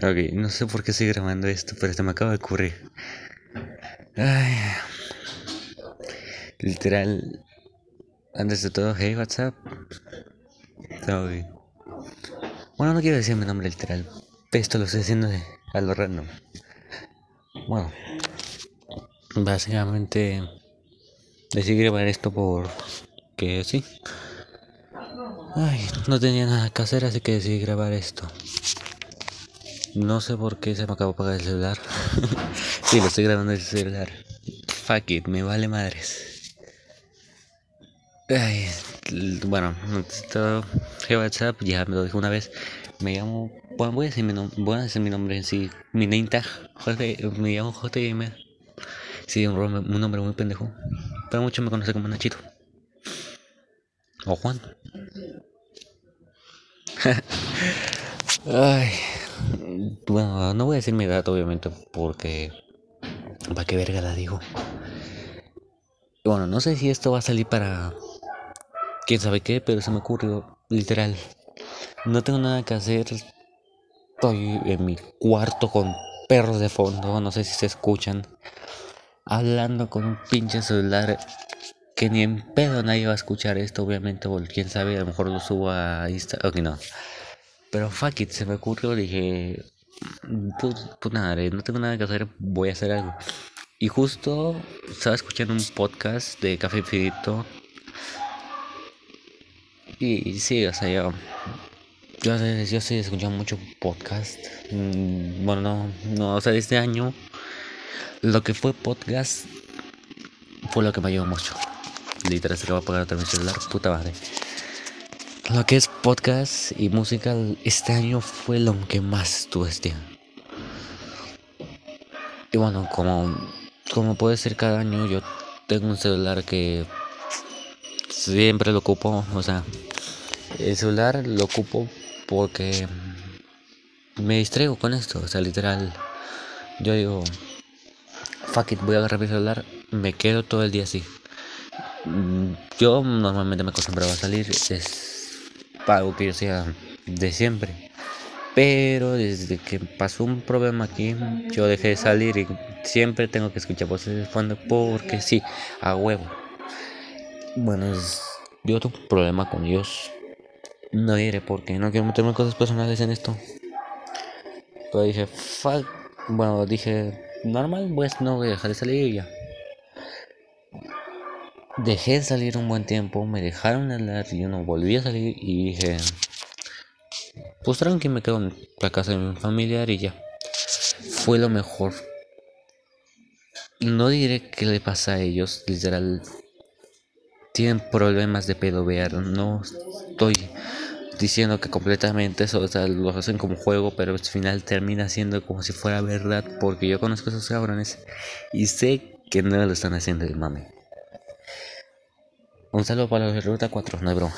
Ok, no sé por qué estoy grabando esto, pero esto me acaba de ocurrir. Ay. Literal. Antes de todo, hey, WhatsApp. Todo bien. Bueno, no quiero decir mi nombre literal. Esto lo estoy haciendo de, a lo random. Bueno. Básicamente. Decidí grabar esto por. Que sí. Ay, no tenía nada que hacer, así que decidí grabar esto. No sé por qué se me acabó de apagar el celular. sí, lo estoy grabando el celular. Fuck it, me vale madres. Ay, bueno, todo WhatsApp ya me lo dijo una vez. Me llamo. Bueno, voy a decir mi, voy a decir mi nombre en sí. Mi name tag. me llamo JM. Sí, un, nombre muy pendejo. Pero muchos me conocen como Nachito. O Juan. Ay. Bueno, no voy a decir mi edad, obviamente, porque. ¿Para qué verga la digo? Bueno, no sé si esto va a salir para. Quién sabe qué, pero se me ocurrió, literal. No tengo nada que hacer. Estoy en mi cuarto con perros de fondo, no sé si se escuchan. Hablando con un pinche celular que ni en pedo nadie va a escuchar esto, obviamente, porque quién sabe, a lo mejor lo subo a Instagram. Ok, no. Pero fuck it, se me ocurrió, dije, pues, pues nada, no tengo nada que hacer, voy a hacer algo. Y justo estaba escuchando un podcast de Café Infinito. Y, sí, o sea, yo, yo, yo estoy escuchando mucho podcast. Mm, bueno, no, no, o sea, este año lo que fue podcast fue lo que me ayudó mucho. Literal, se acaba de apagar otra mi celular, puta madre. Lo que es podcast y música este año fue lo que más tuve este. Y bueno, como, como puede ser cada año, yo tengo un celular que siempre lo ocupo. O sea, el celular lo ocupo porque me distraigo con esto. O sea, literal, yo digo, fuck it, voy a agarrar mi celular, me quedo todo el día así. Yo normalmente me acostumbraba a salir. Es algo que yo sea de siempre. Pero desde que pasó un problema aquí, yo dejé de salir y siempre tengo que escuchar voces de fondo porque sí, a huevo. Bueno, yo tengo un problema con Dios. No diré porque no quiero meterme cosas personales en esto. Pero dije, fuck. Bueno, dije, normal, pues no voy a dejar de salir y ya. Dejé de salir un buen tiempo, me dejaron hablar y yo no volví a salir y dije, pues tranqui, me quedo en la casa de mi familiar y ya. Fue lo mejor. No diré qué le pasa a ellos, literal. Tienen problemas de pedovear, no estoy diciendo que completamente eso, o sea, lo hacen como juego, pero al final termina siendo como si fuera verdad, porque yo conozco a esos cabrones y sé que no lo están haciendo el mame. Un saludo para los de Ruta 4, no hay broma.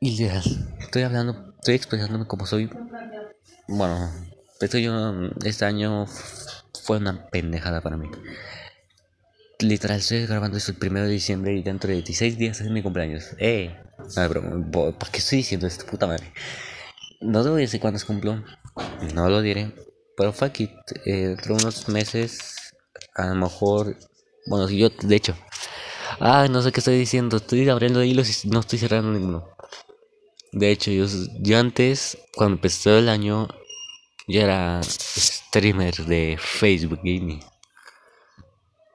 Ideal. Estoy hablando, estoy expresándome como soy. Bueno, esto yo, este año fue una pendejada para mí. Literal, estoy grabando esto el primero de diciembre y dentro de 16 días es mi cumpleaños. ¡Eh! No hay broma. ¿Para qué estoy diciendo esto, puta madre? No te voy a decir cuándo cumplo. No lo diré. Pero fuck it. Eh, dentro de unos meses, a lo mejor. Bueno, si yo, de hecho, Ah, no sé qué estoy diciendo. Estoy abriendo hilos y no estoy cerrando ninguno. De hecho, yo, yo antes, cuando empezó el año, yo era streamer de Facebook Gaming.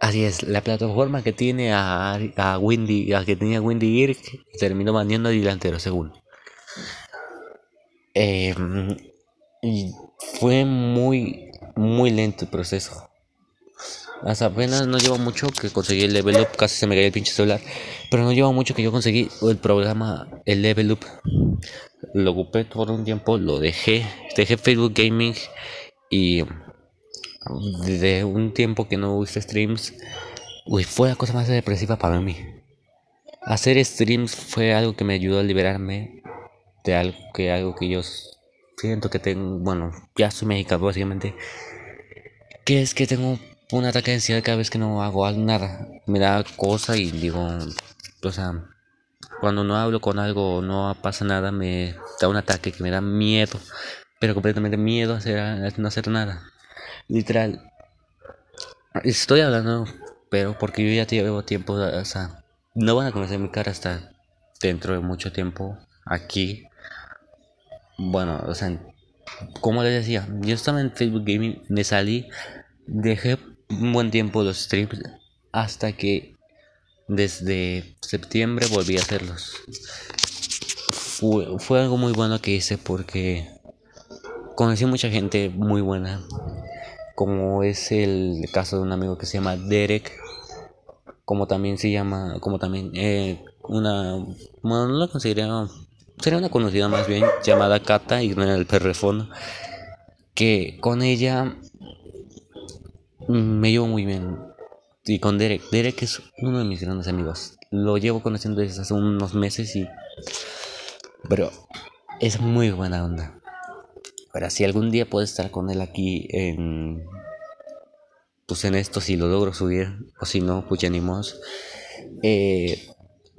Así es, la plataforma que tiene a, a Windy, a que tenía Windy Gear, terminó baneando a delantero, según. Em, y fue muy, muy lento el proceso. Hasta apenas no lleva mucho que conseguí el level up, casi se me cae el pinche celular. Pero no lleva mucho que yo conseguí el programa, el level up. Lo ocupé por un tiempo, lo dejé. Dejé Facebook Gaming y desde un tiempo que no hice streams, uy, fue la cosa más depresiva para mí. Hacer streams fue algo que me ayudó a liberarme de algo que, algo que yo siento que tengo, bueno, ya soy mexicano básicamente. Que es que tengo un ataque de ansiedad cada vez que no hago nada. Me da cosa y digo, o sea, cuando no hablo con algo no pasa nada, me da un ataque que me da miedo. pero completamente miedo a, hacer, a no hacer nada. Literal. Estoy hablando, pero porque yo ya llevo tiempo, o sea, no van a conocer mi cara hasta dentro de mucho tiempo aquí. Bueno, o sea, como les decía, yo estaba en Facebook Gaming, me salí, dejé un buen tiempo los streams hasta que desde septiembre volví a hacerlos. Fue, fue algo muy bueno que hice porque conocí mucha gente muy buena, como es el caso de un amigo que se llama Derek, como también se llama, como también eh, una, bueno, no la consideraría, sería una conocida más bien, llamada Kata y en el perrefono, que con ella me llevo muy bien. Y con Derek, Derek es uno de mis grandes amigos. Lo llevo conociendo desde hace unos meses y... Pero es muy buena onda. Ahora, si algún día puedo estar con él aquí en. Pues en esto, si lo logro subir, o si no, pues ya ni eh,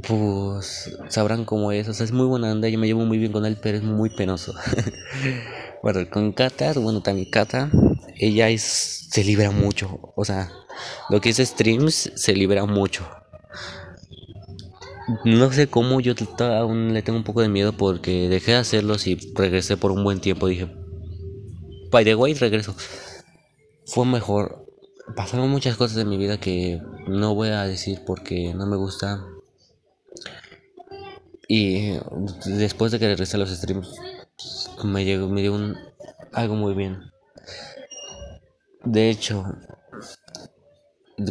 pues sabrán cómo es. O sea, es muy buena onda. Yo me llevo muy bien con él, pero es muy penoso. bueno, con Kata, bueno, también Kata, ella se libera mucho. O sea, lo que es streams se libera mucho. No sé cómo yo aún le tengo un poco de miedo porque dejé de hacerlos y regresé por un buen tiempo. Dije, by the way, regreso. Fue mejor. Pasaron muchas cosas en mi vida que no voy a decir porque no me gusta. Y después de que regresé a los streams, me llegó, me dio un, algo muy bien. De hecho,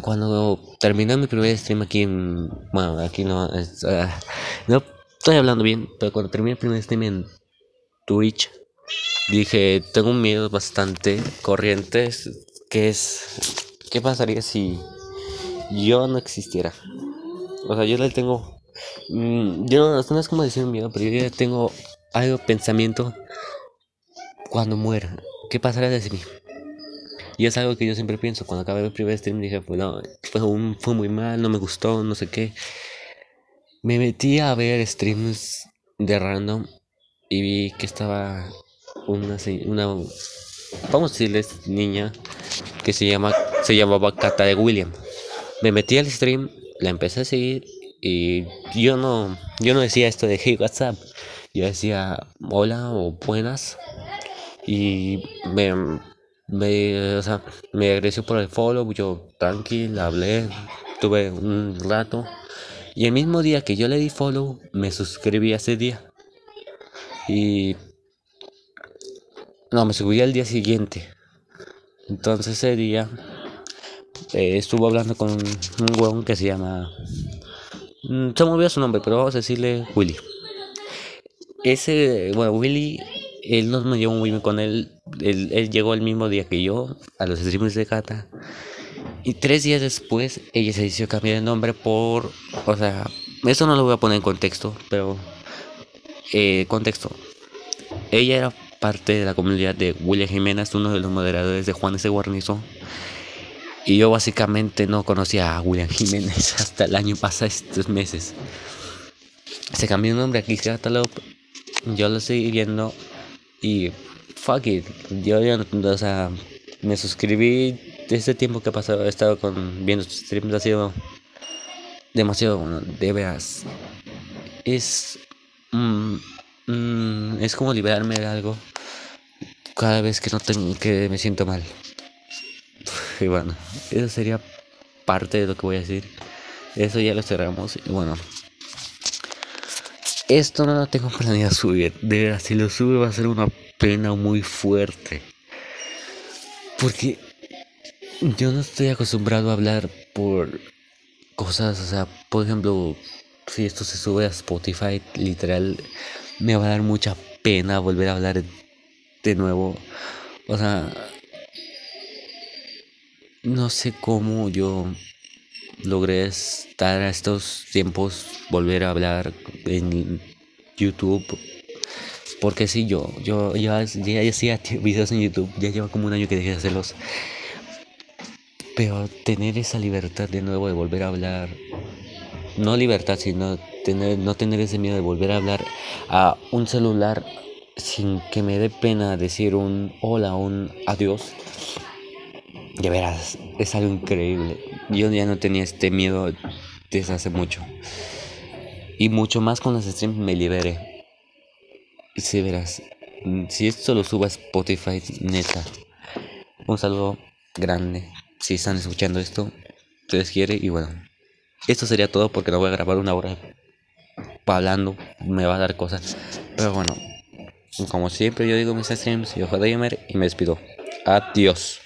cuando terminé mi primer stream aquí en. Bueno, aquí no. Ah, no estoy hablando bien, pero cuando terminé el primer stream en Twitch dije, tengo un miedo bastante corriente, que es, ¿qué pasaría si yo no existiera? O sea, yo le tengo, mm, yo no, no es como decir miedo, pero yo ya tengo algo pensamiento cuando muera. ¿Qué pasará de mí? Y es algo que yo siempre pienso. Cuando acabé el primer stream dije, pues no, fue, fue muy mal, no me gustó, no sé qué. Me metí a ver streams de random y vi que estaba una, una vamos a decirles niña que se llama se llamaba Cata de William. Me metí al stream, la empecé a seguir y yo no yo no decía esto de hey WhatsApp, yo decía hola o buenas y me me, o sea, me agradeció por el follow, yo tranquila, hablé, tuve un rato y el mismo día que yo le di follow me suscribí ese día y no, me subí al día siguiente. Entonces ese día eh, estuvo hablando con un huevón que se llama... Mm, se me olvidó su nombre, pero vamos a decirle Willy. Ese, bueno, Willy, él no me llevó muy bien con él. Él. llegó el mismo día que yo, a los streams de Cata. Y tres días después, ella se decidió cambiar de nombre por... O sea, eso no lo voy a poner en contexto, pero... Eh, contexto. Ella era parte de la comunidad de William Jiménez, uno de los moderadores de Juan S. Guarnizo. Y yo básicamente no conocía a William Jiménez hasta el año pasado, estos meses. Se cambió el nombre aquí, Catalop. Yo lo estoy viendo y fuck it. Yo ya o sea, me suscribí. Este tiempo que ha pasado, he estado con, viendo streams, ha sido demasiado bueno, de veras. Es. Mm, mm, es como liberarme de algo cada vez que no tengo que me siento mal. Y bueno, eso sería parte de lo que voy a decir. Eso ya lo cerramos. Y bueno, esto no lo tengo planeado subir. De verdad, si lo sube va a ser una pena muy fuerte. Porque yo no estoy acostumbrado a hablar por cosas, o sea, por ejemplo, si esto se sube a Spotify, literal, me va a dar mucha pena volver a hablar de nuevo. O sea, no sé cómo yo logré estar a estos tiempos, volver a hablar en YouTube. Porque si yo, yo ya, ya hacía videos en YouTube, ya lleva como un año que dejé de hacerlos. Pero tener esa libertad de nuevo de volver a hablar, no libertad, sino tener, no tener ese miedo de volver a hablar a un celular sin que me dé pena decir un hola, un adiós. De veras, es algo increíble. Yo ya no tenía este miedo desde hace mucho. Y mucho más con los streams me liberé. Si verás, si esto lo subo a Spotify, neta. Un saludo grande. Si están escuchando esto, te les quiere y bueno. Esto sería todo porque no voy a grabar una hora hablando, me va a dar cosas. Pero bueno, como siempre yo digo mis streams, yo soy Gamer y me despido. Adiós.